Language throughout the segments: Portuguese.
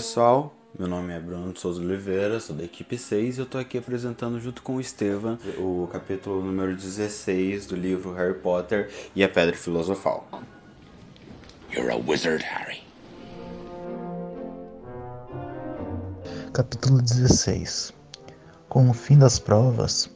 pessoal, meu nome é Bruno Souza Oliveira, sou da equipe 6 e eu tô aqui apresentando junto com o Estevam o capítulo número 16 do livro Harry Potter e a Pedra Filosofal. You're a wizard, Harry. Capítulo 16 Com o fim das provas,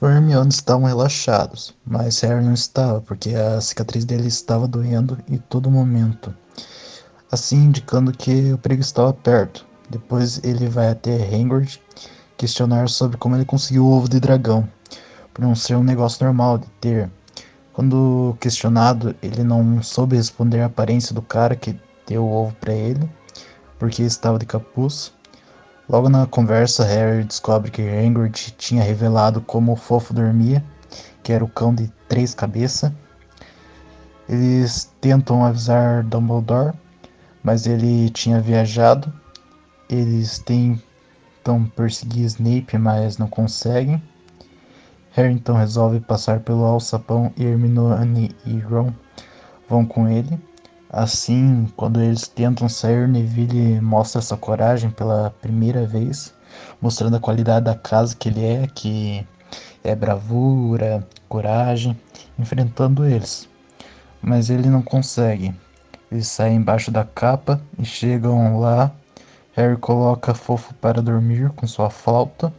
o Hermione estavam relaxados, mas Harry não estava, porque a cicatriz dele estava doendo em todo momento assim indicando que o perigo estava perto. Depois ele vai até Hagrid questionar sobre como ele conseguiu o ovo de dragão, por não ser um negócio normal de ter. Quando questionado, ele não soube responder a aparência do cara que deu o ovo para ele, porque estava de capuz. Logo na conversa, Harry descobre que Hagrid tinha revelado como o fofo dormia, que era o cão de três cabeças. Eles tentam avisar Dumbledore, mas ele tinha viajado. Eles tentam perseguir Snape, mas não conseguem. Harry então resolve passar pelo alçapão e Hermione e Ron vão com ele. Assim, quando eles tentam sair, Neville mostra sua coragem pela primeira vez, mostrando a qualidade da casa que ele é, que é bravura, coragem, enfrentando eles. Mas ele não consegue. Eles saem embaixo da capa e chegam lá. Harry coloca Fofo para dormir com sua flauta,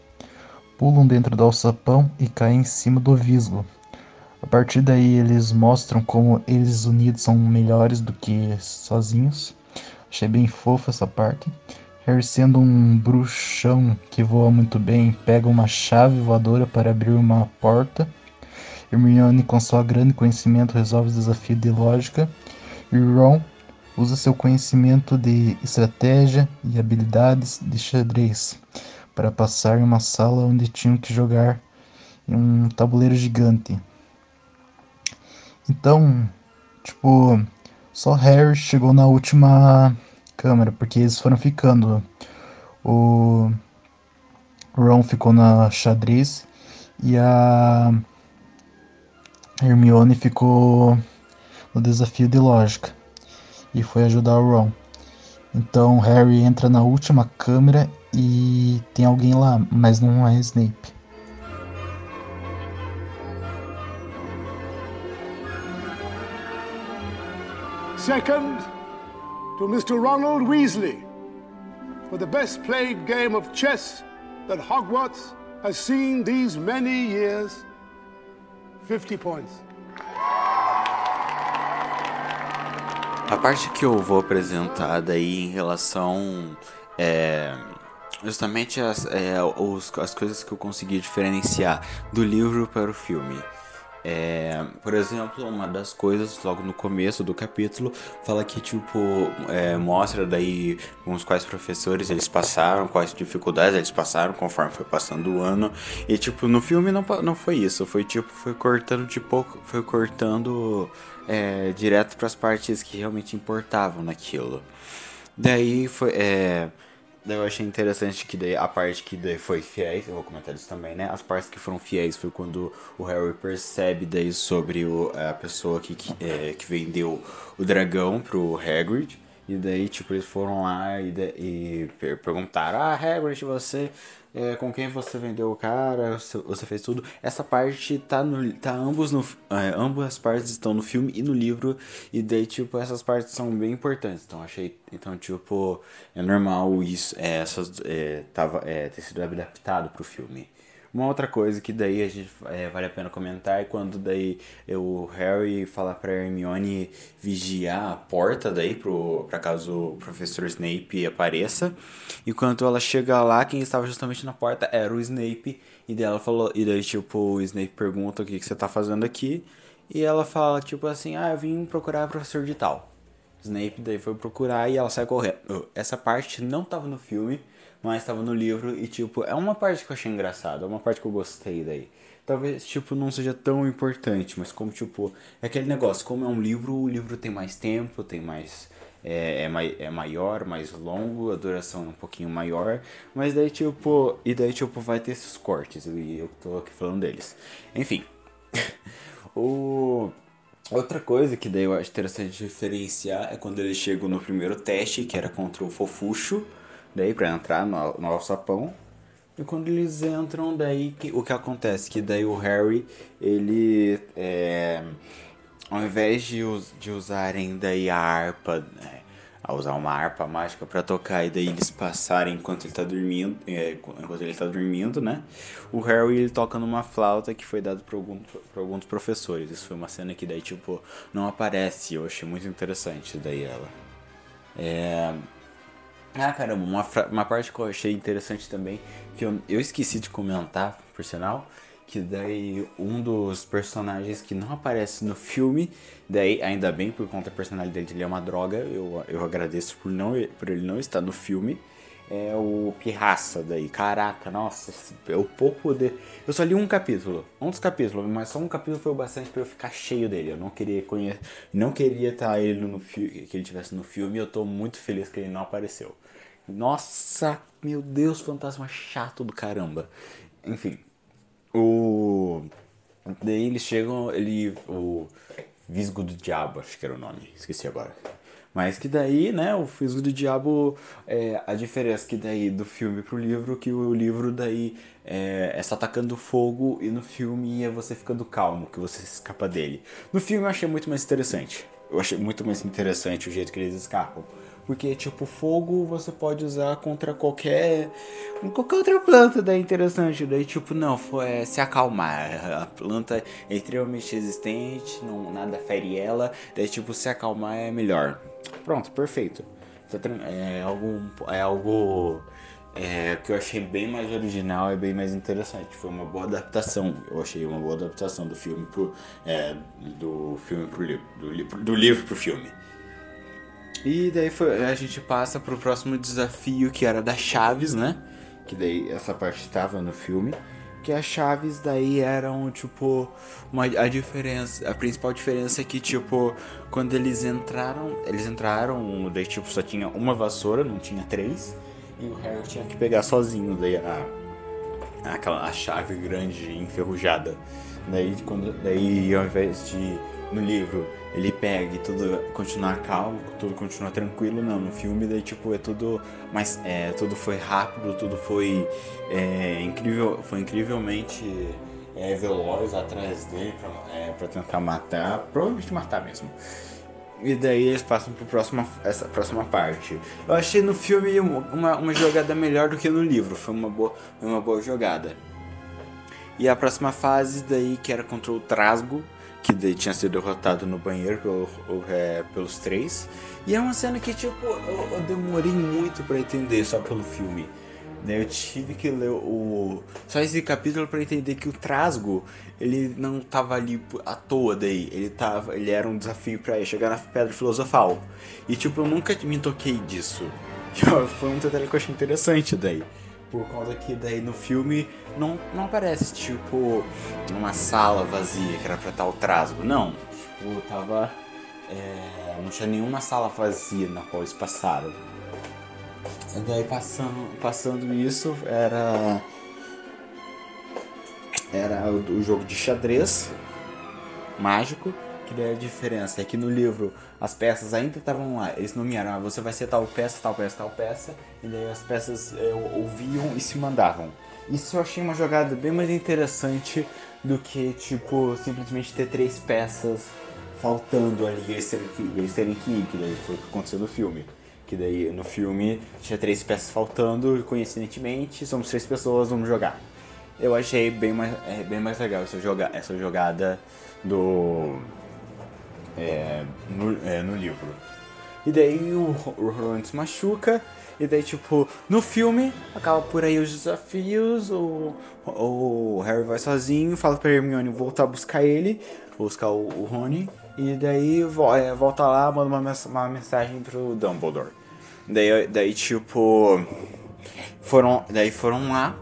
pulam dentro do alçapão e caem em cima do visgo. A partir daí eles mostram como eles unidos são melhores do que sozinhos. Achei bem fofo essa parte. Harry sendo um bruxão que voa muito bem, pega uma chave voadora para abrir uma porta. Hermione com seu grande conhecimento resolve o desafio de lógica Ron usa seu conhecimento de estratégia e habilidades de xadrez para passar em uma sala onde tinham que jogar em um tabuleiro gigante. Então, tipo, só Harry chegou na última câmera, porque eles foram ficando. O Ron ficou na xadrez e a Hermione ficou no desafio de lógica e foi ajudar o Ron. Então Harry entra na última câmera e tem alguém lá, mas não é Snape. Second, to Mr. Ronald Weasley for the best played game of chess that Hogwarts has seen these many years. 50 points. A parte que eu vou apresentar daí em relação é, justamente as, é, os, as coisas que eu consegui diferenciar do livro para o filme. É, por exemplo, uma das coisas logo no começo do capítulo fala que tipo é, mostra daí os quais professores eles passaram, quais dificuldades eles passaram conforme foi passando o ano e tipo no filme não, não foi isso, foi tipo foi cortando de pouco, foi cortando é, direto para as partes que realmente importavam naquilo. Daí foi é, Daí eu achei interessante que daí, a parte que daí foi fiéis, eu vou comentar isso também, né? As partes que foram fiéis foi quando o Harry percebe daí sobre o, a pessoa que, que, é, que vendeu o dragão pro Hagrid. E daí, tipo, eles foram lá e, e perguntaram, ah, Hagrid, você é, com quem você vendeu o cara, você fez tudo. Essa parte tá no, tá ambos no, é, ambas partes estão no filme e no livro e daí tipo essas partes são bem importantes. Então achei, então tipo é normal isso, é, essas é, tava é, ter sido adaptado pro filme. Uma outra coisa que daí a gente é, vale a pena comentar é quando daí o Harry fala pra Hermione vigiar a porta daí pro, pra caso o professor Snape apareça. E quando ela chega lá, quem estava justamente na porta era o Snape. E daí ela falou, e daí tipo, o Snape pergunta o que, que você tá fazendo aqui. E ela fala, tipo assim, ah, eu vim procurar o professor de tal. Snape daí foi procurar e ela sai correndo. Essa parte não tava no filme mas estava no livro e, tipo, é uma parte que eu achei engraçada, é uma parte que eu gostei daí. Talvez, tipo, não seja tão importante, mas como, tipo, é aquele negócio, como é um livro, o livro tem mais tempo, tem mais... É, é, é maior, mais longo, a duração é um pouquinho maior, mas daí, tipo, e daí, tipo, vai ter esses cortes, e eu tô aqui falando deles. Enfim, o... Outra coisa que daí eu acho interessante diferenciar é quando eles chegam no primeiro teste, que era contra o Fofuxo, daí para entrar no, no alçapão. E quando eles entram, daí que, o que acontece? Que daí o Harry, ele é, ao invés de, de usarem daí a harpa, né, a usar uma harpa mágica para tocar e daí eles passarem enquanto ele tá dormindo, é, enquanto ele tá dormindo, né? O Harry ele toca numa flauta que foi dado por, algum, por alguns professores. Isso foi uma cena que daí tipo não aparece. Eu achei muito interessante daí ela. É... Ah, caramba, uma, uma parte que eu achei interessante também, que eu, eu esqueci de comentar, por sinal, que daí um dos personagens que não aparece no filme, daí ainda bem por conta da personalidade dele é uma droga, eu, eu agradeço por, não, por ele não estar no filme, é o Pirraça daí. Caraca, nossa, eu pouco de... Eu só li um capítulo, um dos capítulos, mas só um capítulo foi o bastante para eu ficar cheio dele. Eu não queria conhecer, não queria estar ele no filme, que ele tivesse no filme, eu tô muito feliz que ele não apareceu. Nossa, meu Deus, fantasma chato do caramba. Enfim, o. Daí eles chegam, ele. O Visgo do Diabo, acho que era o nome, esqueci agora. Mas que daí, né, o Fisgo do Diabo, é, a diferença que daí do filme pro livro, que o livro daí é, é só atacando fogo e no filme é você ficando calmo, que você escapa dele. No filme eu achei muito mais interessante. Eu achei muito mais interessante o jeito que eles escapam. Porque, tipo, fogo você pode usar contra qualquer. qualquer outra planta, daí interessante. Daí, tipo, não, foi é, se acalmar. A planta é extremamente resistente, não, nada fere ela. Daí, tipo, se acalmar é melhor. Pronto, perfeito. É algo. É algo. É, que eu achei bem mais original e bem mais interessante. Foi uma boa adaptação. Eu achei uma boa adaptação do filme pro. É, do filme pro livro. Do, do livro pro filme. E daí foi, a gente passa pro próximo desafio que era da Chaves, né? Que daí essa parte estava no filme. Que as chaves daí eram, tipo, uma, a diferença. A principal diferença é que, tipo, quando eles entraram. Eles entraram, daí tipo, só tinha uma vassoura, não tinha três. E o Harry tinha que pegar sozinho daí a, aquela, a chave grande enferrujada. Daí, quando, daí ao invés de no livro ele pega e tudo continuar calmo, tudo continua tranquilo, não. No filme daí tipo é tudo mas é, tudo foi rápido, tudo foi é, incrível, foi incrivelmente é, veloz atrás dele pra, é, pra tentar matar, provavelmente matar mesmo. E daí eles passam para próxima, essa próxima parte. Eu achei no filme uma, uma jogada melhor do que no livro. Foi uma boa, uma boa jogada. E a próxima fase daí que era contra o Trasgo, que daí tinha sido derrotado no banheiro pelo, é, pelos três. E é uma cena que, tipo, eu, eu demorei muito para entender só pelo filme. Né? Eu tive que ler o só esse capítulo para entender que o Trasgo ele não tava ali à toa daí, ele tava, ele era um desafio para chegar na Pedra Filosofal. E tipo, eu nunca me toquei disso. Foi um detalhe que eu achei interessante daí. Por causa que daí no filme não, não aparece, tipo, uma sala vazia que era pra estar o trasgo. Não. Tipo, tava. É, não tinha nenhuma sala vazia na qual eles passaram. E daí passando, passando isso era. Era o, o jogo de xadrez mágico. Que daí a diferença é que no livro as peças ainda estavam lá, eles nomearam, ah, você vai ser tal peça, tal peça, tal peça, e daí as peças é, ouviam e se mandavam. Isso eu achei uma jogada bem mais interessante do que, tipo, simplesmente ter três peças faltando ali e eles terem que, ir, que daí foi o que aconteceu no filme. Que daí no filme tinha três peças faltando, coincidentemente, somos três pessoas, vamos jogar. Eu achei bem mais, é, bem mais legal essa, joga, essa jogada do. É, no, é, no livro. E daí o, o Roland se machuca e daí, tipo, no filme, acaba por aí os desafios, o, o Harry vai sozinho, fala pra Hermione voltar a buscar ele, buscar o, o Rony, e daí é, volta lá, manda uma, uma mensagem pro Dumbledore. Daí, daí tipo, foram, daí foram lá,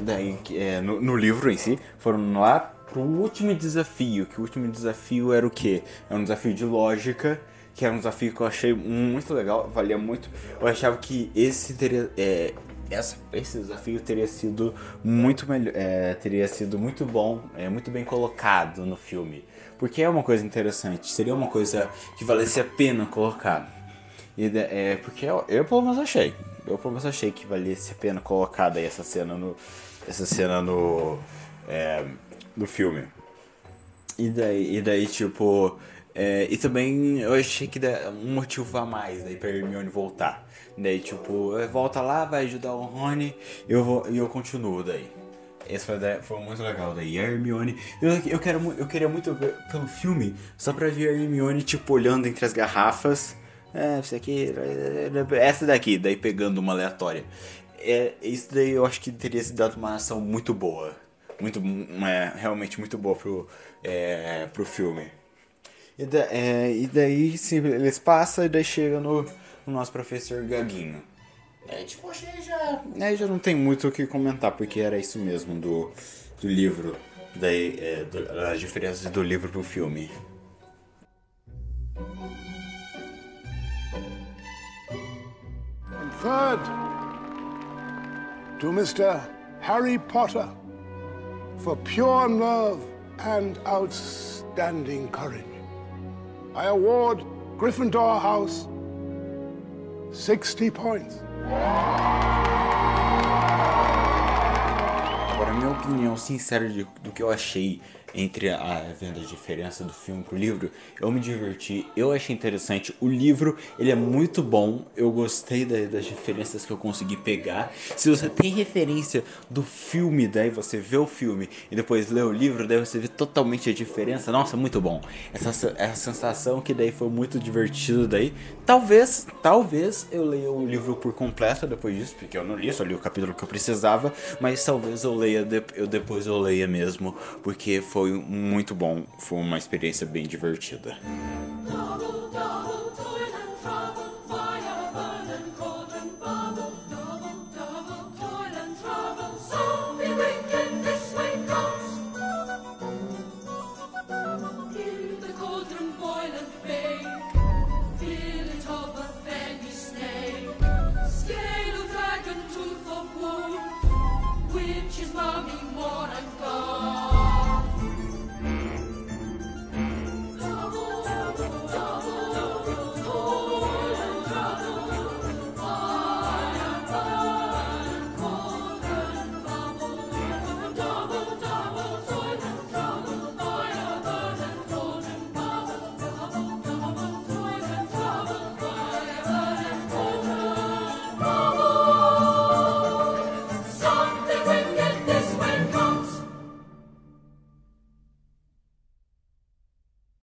daí, é, no, no livro em si, foram lá pro último desafio, que o último desafio era o quê? É um desafio de lógica, que era um desafio que eu achei muito legal, valia muito. Eu achava que esse teria, é, essa, esse desafio teria sido muito melhor, é, teria sido muito bom, é, muito bem colocado no filme, porque é uma coisa interessante, seria uma coisa que valesse a pena colocar. E é, porque eu, eu pelo menos achei. Eu pelo menos achei que valia a pena colocar daí essa cena no. Essa cena no. É, no filme. E daí, e daí tipo. É, e também eu achei que um motivo a mais daí pra Hermione voltar. Daí, tipo, volta lá, vai ajudar o Rony e eu, vou, eu continuo daí. Esse foi, foi muito legal daí. A Hermione. Eu, eu, quero, eu queria muito ver pelo filme, só pra ver a Hermione, tipo, olhando entre as garrafas. É, isso aqui. Essa daqui, daí pegando uma aleatória. É, isso daí eu acho que teria se dado uma ação muito boa. Muito, é, realmente muito boa pro, é, pro filme. E, da, é, e daí sim, eles passam e daí chega no, no nosso professor Gaguinho. É, tipo, achei já. Aí já não tem muito o que comentar, porque era isso mesmo do, do livro. Daí, é, do, as diferenças do livro pro filme. Third, to Mr. Harry Potter for pure nerve and outstanding courage. I award Gryffindor House 60 points. Opinião sincera de, do que eu achei entre a venda diferença do filme pro livro, eu me diverti, eu achei interessante. O livro, ele é muito bom, eu gostei da, das diferenças que eu consegui pegar. Se você tem referência do filme, daí você vê o filme e depois lê o livro, daí você vê totalmente a diferença. Nossa, muito bom. Essa, essa sensação que daí foi muito divertido daí. Talvez, talvez eu leia o livro por completo depois disso, porque eu não li, só li o capítulo que eu precisava, mas talvez eu leia, eu depois eu leia mesmo, porque foi muito bom, foi uma experiência bem divertida.